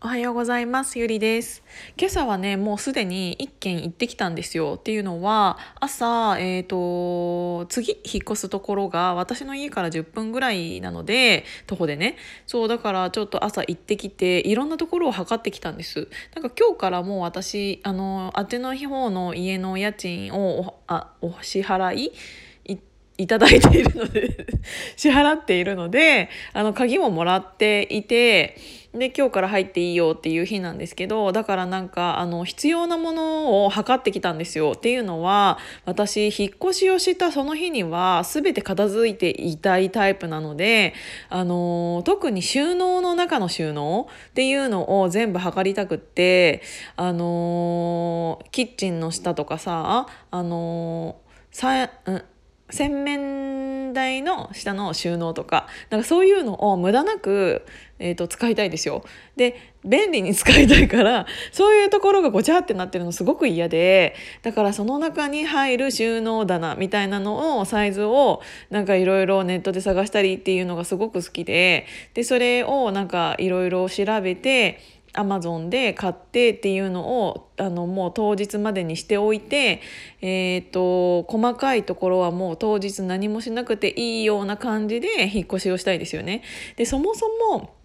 おはようございます。ゆりです。今朝はねもうすでに一軒行ってきたんですよ。っていうのは朝えっ、ー、と次引っ越すところが私の家から10分ぐらいなので徒歩でね。そうだからちょっと朝行ってきていろんなところを測ってきたんです。なんか今日からもう私あのあての方の家の家賃をおあお支払いいただいているので 支払っているのであの鍵ももらっていてで今日から入っていいよっていう日なんですけどだからなんかあの必要なものを測ってきたんですよ。っていうのは私引っ越しをしたその日には全て片付いていたいタイプなのであの特に収納の中の収納っていうのを全部測りたくってあのキッチンの下とかさあのさ、うん洗面台の下の収納とかなんかそういうのを無駄なく、えーと、使いたいですよ。で便利に使いたいから そういうところがごちゃってなってるのすごく嫌でだからその中に入る収納棚みたいなのをサイズをなんかいろいろネットで探したりっていうのがすごく好きででそれをなんかいろいろ調べてアマゾンで買ってっていうのをあのもう当日までにしておいて、えーと、細かいところはもう当日何もしなくていいような感じで引っ越しをしたいですよね。でそもそも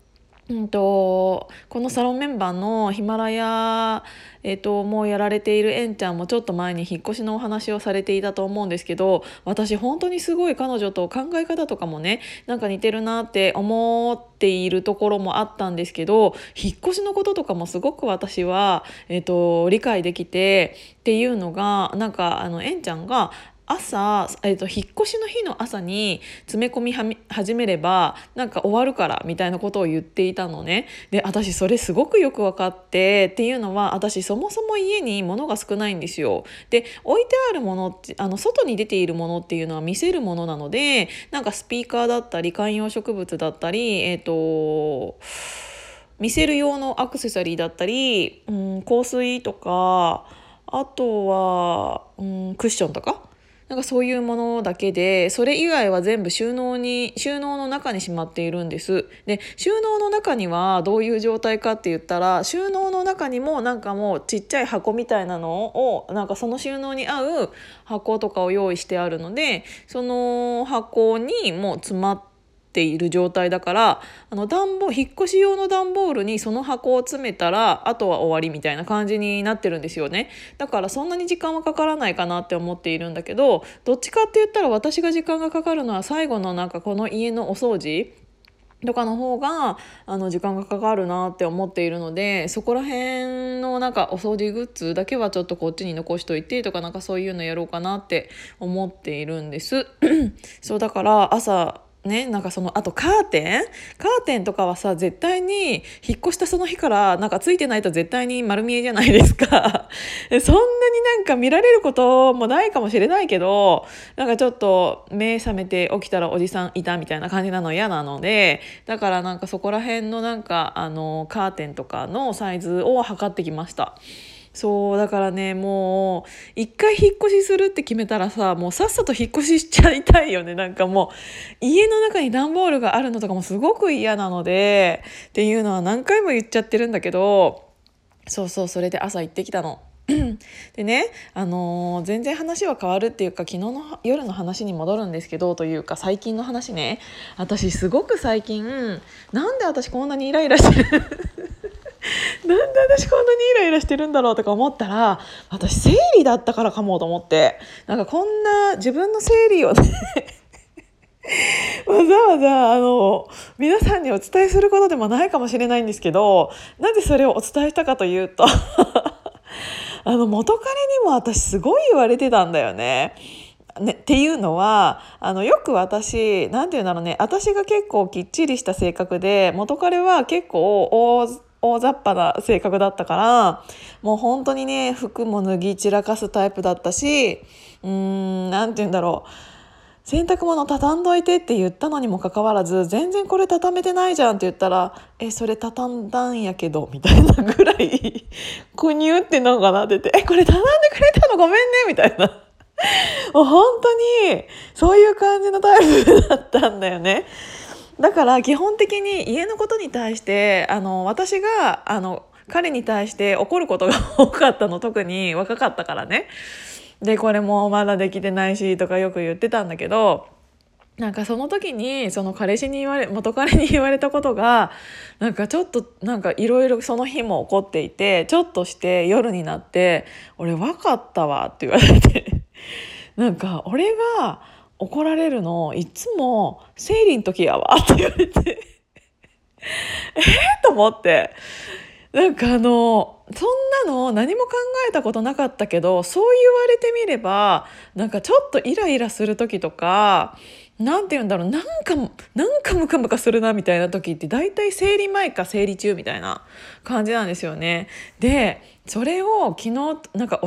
うんと、このサロンメンバーのヒマラヤ、えーと、もうやられているエンちゃんもちょっと前に引っ越しのお話をされていたと思うんですけど私本当にすごい彼女と考え方とかもねなんか似てるなって思っているところもあったんですけど引っ越しのこととかもすごく私は、えーと理解できてっていうのがなんかあのエンちゃんが朝、えーと、引っ越しの日の朝に詰め込み始めればなんか終わるからみたいなことを言っていたのねで私それすごくよく分かってっていうのは私そもそも家に物が少ないんですよ。で置いてあるものあの外に出ているものっていうのは見せるものなのでなんかスピーカーだったり観葉植物だったりえっ、ー、と見せる用のアクセサリーだったり、うん、香水とかあとは、うん、クッションとかなんかそういうものだけでそれ以外は全部収納に収納の中にしまっているんです。で収納の中にはどういう状態かって言ったら収納の中にもなんかもうちっちゃい箱みたいなのをなんかその収納に合う箱とかを用意してあるのでその箱にもう詰まってている状態だからあの暖房引っ越し用の段ボールにその箱を詰めたらあとは終わりみたいな感じになってるんですよね。だからそんなに時間はかからないかなって思っているんだけどどっちかって言ったら私が時間がかかるのは最後のなんかこの家のお掃除とかの方があの時間がかかるなって思っているのでそこら辺のなんかお掃除グッズだけはちょっとこっちに残しといてとかなんかそういうのやろうかなって思っているんです。そうだから朝ね、なんかそのあとカーテン？カーテンとかはさ絶対に引っ越したその日からなんかついてないと絶対に丸見えじゃないですか そんなになんか見られることもないかもしれないけどなんかちょっと目覚めて起きたらおじさんいたみたいな感じなの嫌なのでだからなんかそこら辺のなんかあのカーテンとかのサイズを測ってきました。そうだからねもう一回引っ越しするって決めたらさもうさっさと引っ越ししちゃいたいよね。なんかもう家の中に段ボールがあるのとかもすごく嫌なのでっていうのは何回も言っちゃってるんだけどそうそうそれで朝行ってきたの。でね、あのー、全然話は変わるっていうか昨日の夜の話に戻るんですけどというか最近の話ね。私すごく最近なんで私こんなにイライラしてる？なんで私こんなにイライラしてるんだろうとか思ったら私生理だったからかもと思ってなんかこんな自分の生理をね わざわざあの皆さんにお伝えすることでもないかもしれないんですけどなぜそれをお伝えしたかというと あの元彼にも私すごい言われてたんだよね。ね、っていうのはあのよく私何て言うんだろうね私が結構きっちりした性格で元彼は結構大大雑把な性格だったからもう本当にね服も脱ぎ散らかすタイプだったしうーん何て言うんだろう洗濯物畳んどいてって言ったのにもかかわらず全然これ畳めてないじゃんって言ったら「えそれ畳んだんやけど」みたいなぐらい「こにゅってんのかな?」ってて「えこれ畳んでくれたのごめんね」みたいな。もう本当にそういう感じのタイプだったんだよね。だから基本的に家のことに対してあの私があの彼に対して怒ることが多かったの特に若かったからね。でこれもまだできてないしとかよく言ってたんだけどなんかその時にその彼氏に言われ元彼に言われたことがなんかちょっとなんかいろいろその日も起こっていてちょっとして夜になって「俺分かったわ」って言われてなんか俺が怒られるのいつも生理の時やわって言われて えー、と思ってなんかあのそんなの何も考えたことなかったけどそう言われてみればなんかちょっとイライラする時とか何て言うんだろうなんかなんかムカムカするなみたいな時って大体生理前か生理中みたいな感じなんですよね。でそれを昨日なんか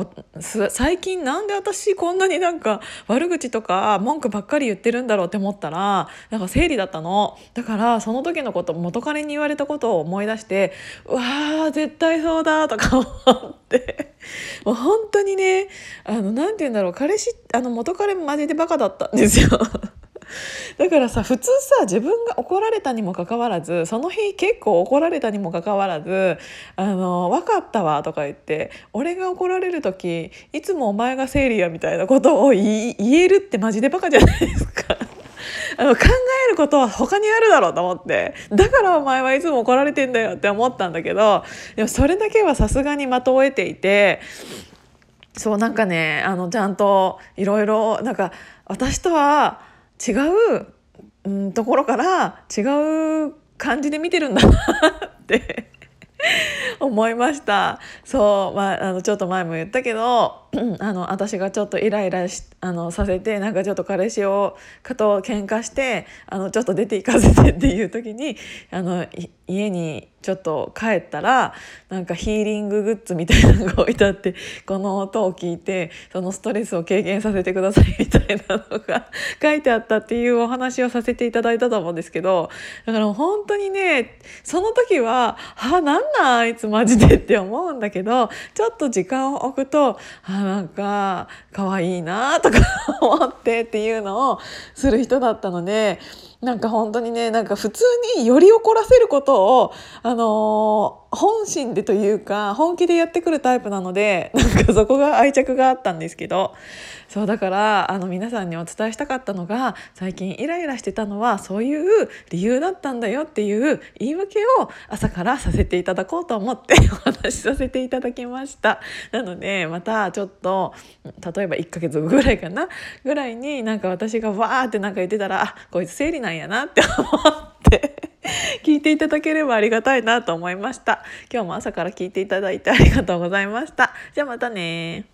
最近なんで私こんなになんか悪口とか文句ばっかり言ってるんだろうって思ったらなんか生理だったの。だからその時のこと元彼に言われたことを思い出してうわー絶対そうだとか思って。もう本当にねあのなんて言うんだろう。彼氏あの元彼マジでバカだったんですよ。だからさ普通さ自分が怒られたにもかかわらずその日結構怒られたにもかかわらず「あの分かったわ」とか言って俺が怒られる時いつもお前が生理やみたいなことを言えるってマジでバカじゃないですか。あの考えることは他にあるだろうと思ってだからお前はいつも怒られてんだよって思ったんだけどでもそれだけはさすがに的を得ていてそうなんかねあのちゃんといろいろなんか私とは違う、うん、ところから違う感じで見てるんだなって思いました。そう、まあ、あのちょっと前も言ったけどあの私がちょっとイライラしあのさせてなんかちょっと彼氏をかと喧嘩してあのちょっと出て行かせてっていう時にあの家にちょっと帰ったらなんかヒーリンググッズみたいなのが置いてあってこの音を聞いてそのストレスを軽減させてくださいみたいなのが 書いてあったっていうお話をさせていただいたと思うんですけどだから本当にねその時は「はあなんなんあいつマジで」って思うんだけどちょっと時間を置くと「あなんか可愛いな」とか思ってっていうのをする人だったので。なんか本当にねなんか普通により怒らせることを、あのー、本心でというか本気でやってくるタイプなので なんかそこが愛着があったんですけど。そうだからあの皆さんにお伝えしたかったのが最近イライラしてたのはそういう理由だったんだよっていう言い訳を朝からさせていただこうと思って お話しさせていただきました。なのでまたちょっと例えば1ヶ月後ぐらいかな？ぐらいになんか私がわーってなんか言ってたらあこいつ生理なんやなって思って 聞いていただければありがたいなと思いました。今日も朝から聞いていただいてありがとうございました。じゃあまたね